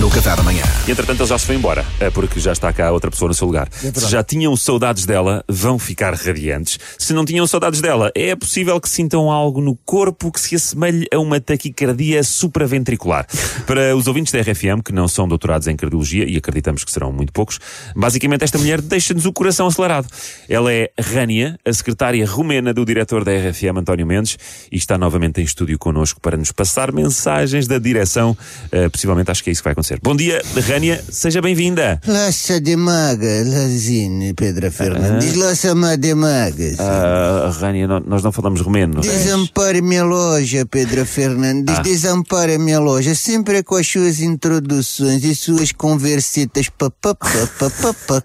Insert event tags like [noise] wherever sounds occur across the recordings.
no Café da Manhã. E entretanto ele já se foi embora, é porque já está cá outra pessoa no seu lugar. Se já tinham saudades dela, vão ficar radiantes. Se não tinham saudades dela, é possível que sintam algo no corpo que se assemelhe a uma taquicardia supraventricular. [laughs] Para os ouvintes da RFM, que não são doutorados em cardiologia, e acreditamos que serão muito poucos, basicamente esta mulher deixa-nos o coração acelerado. Ela é Rania, a secretária romena do diretor da RFM, António Mendes, e está novamente em estúdio connosco para nos passar mensagens da direção. Uh, possivelmente acho que é isso que vai acontecer. Bom dia, Rania, seja bem-vinda. Lascia de maga, Lazine, Pedro Fernandes, lascia-me de maga. Uh, Rania, não- nós não falamos romeno. Desampare minha loja, Pedro Fernandes, desampare minha loja, sempre com as suas introduções e suas conversitas, papapá,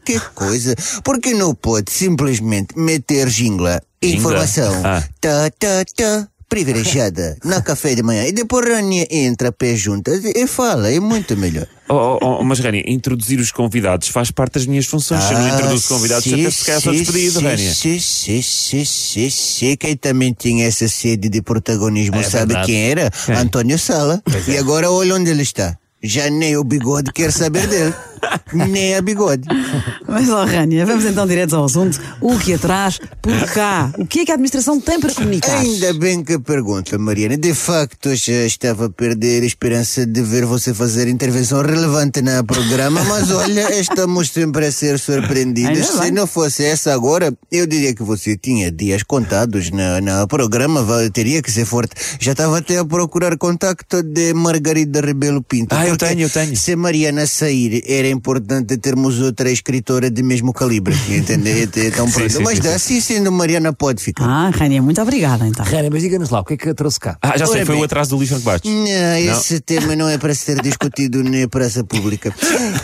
que coisa. Porque não pode simplesmente meter jingla, informação, Ah. tá, tá, tá, privilegiada, [laughs] na café de manhã, e depois Rania entra pé juntas e fala, é muito melhor. Oh, oh, oh, mas, Rania, introduzir os convidados faz parte das minhas funções. Se eu não introduzo convidados, sim, até sou sim, despedido, sim, Rania. Sim, sim, sim, sim, sim. Quem também tinha essa sede de protagonismo, sabe verdade. quem era? Antônio Sala. E agora olha onde ele está. Já nem o bigode quer saber dele. [laughs] nem a bigode. Mas, ó, Rania, vamos então direto ao assunto. O que atrás, por cá? O que é que a administração tem para comunicar? Ainda bem que pergunta, Mariana. De facto, já estava a perder a esperança de ver você fazer intervenção relevante no programa, mas olha, estamos sempre a ser surpreendidos. Ainda Se bem. não fosse essa agora, eu diria que você tinha dias contados no, no programa, teria que ser forte. Já estava até a procurar contacto de Margarida Rebelo Pinto. Ah, eu tenho, eu tenho. Se a Mariana sair, era importante termos outra escritora de mesmo calibre, [laughs] entende? Então, Sim, pronto. sim, mas sim, dá, sim. sim, sendo Mariana, pode ficar. Ah, Rania, muito obrigada então. Rana, mas diga-nos lá, o que é que trouxe cá? Ah, já sei, Ora foi bem. o atraso do lixo que bates. Não, esse tema não é para ser discutido [laughs] na praça pública.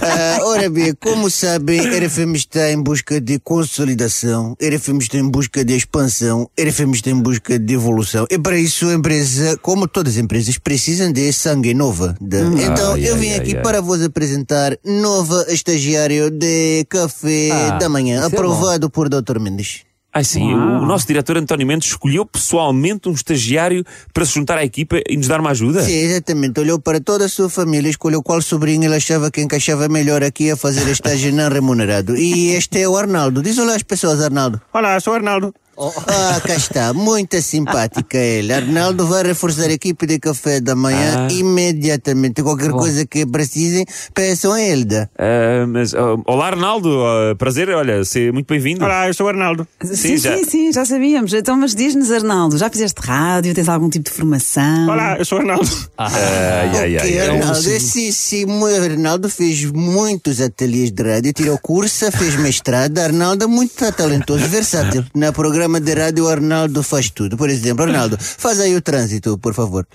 Ah, ora bem, como sabem, a RFM está em busca de consolidação, a RFM está em busca de expansão, a RFM está em busca de evolução. E para isso a empresa, como todas as empresas, precisam de sangue nova. De- Então Ai, eu vim ai, aqui ai. para vos apresentar nova estagiário de café Ah, da manhã, é aprovado por Dr. Mendes. Ai sim, o nosso diretor António Mendes escolheu pessoalmente um estagiário para se juntar à equipa e nos dar uma ajuda. Sim, exatamente. Olhou para toda a sua família, escolheu qual sobrinho ele achava que encaixava melhor aqui a fazer estágio não remunerado. E este é o Arnaldo. Diz olá às pessoas, Arnaldo. Olá, sou Arnaldo. Ah, [laughs] cá está. Muito simpática ele. Arnaldo vai reforçar a equipe de café da manhã Ah. imediatamente. Qualquer coisa que precisem, peçam a Elda. Ah, mas, oh, olá, Arnaldo, ah, prazer, olha, ser muito bem-vindo. Olá, eu sou Arnaldo. Sim, Sim, sim, já- sim, já sabíamos. Então, mas diz-nos, Arnaldo, já fizeste rádio? Tens algum tipo de formação? Olá, eu sou Arnaldo. Ai, ai, ai, Ok, ai. Arnaldo. É, sim, sim. O Arnaldo fez muitos ateliês de rádio, tirou curso, fez mestrado. Arnaldo é muito talentoso, versátil. No programa de rádio, o Arnaldo faz tudo. Por exemplo, Arnaldo, [laughs] faz aí o trânsito, por favor.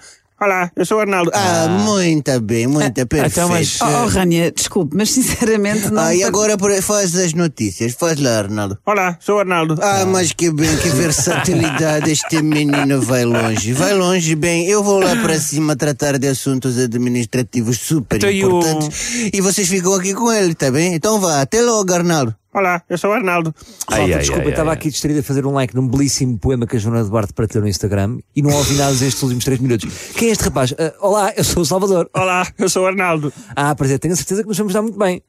Olá, eu sou Arnaldo. Ah, muito bem, muito perfeito. então, mas- Oh, oh, Rania, desculpe, mas sinceramente não. Ah, e agora por- faz as notícias. Faz lá, Arnaldo. Olá, sou Arnaldo. Ah, mas que bem, que versatilidade. [laughs] Este menino vai longe. Vai longe, bem. Eu vou lá para cima tratar de assuntos administrativos super Então, e o- importantes. E vocês ficam aqui com ele, tá bem? Então vá, até logo, Arnaldo. Olá, eu sou Arnaldo. Ai, Malta, ai, desculpa, ai, estava aqui distraído a fazer um like num belíssimo poema que a Joana Duarte partilhou no Instagram e não ouvi nada destes últimos 3 minutos. Quem é este rapaz? Ah, olá, eu sou o Salvador. Olá, eu sou Arnaldo. Ah, prazer, tenho a certeza que nos vamos dar muito bem.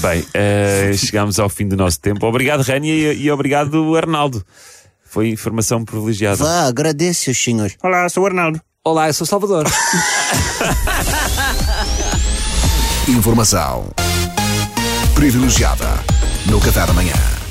Bem, eh, chegámos ao fim do nosso tempo. Obrigado, Rania, e, e obrigado, Arnaldo. Foi informação privilegiada. Vá, agradece os senhores. Olá, sou Arnaldo. Olá, eu sou o Salvador. [laughs] Informação privilegiada no Café da Manhã.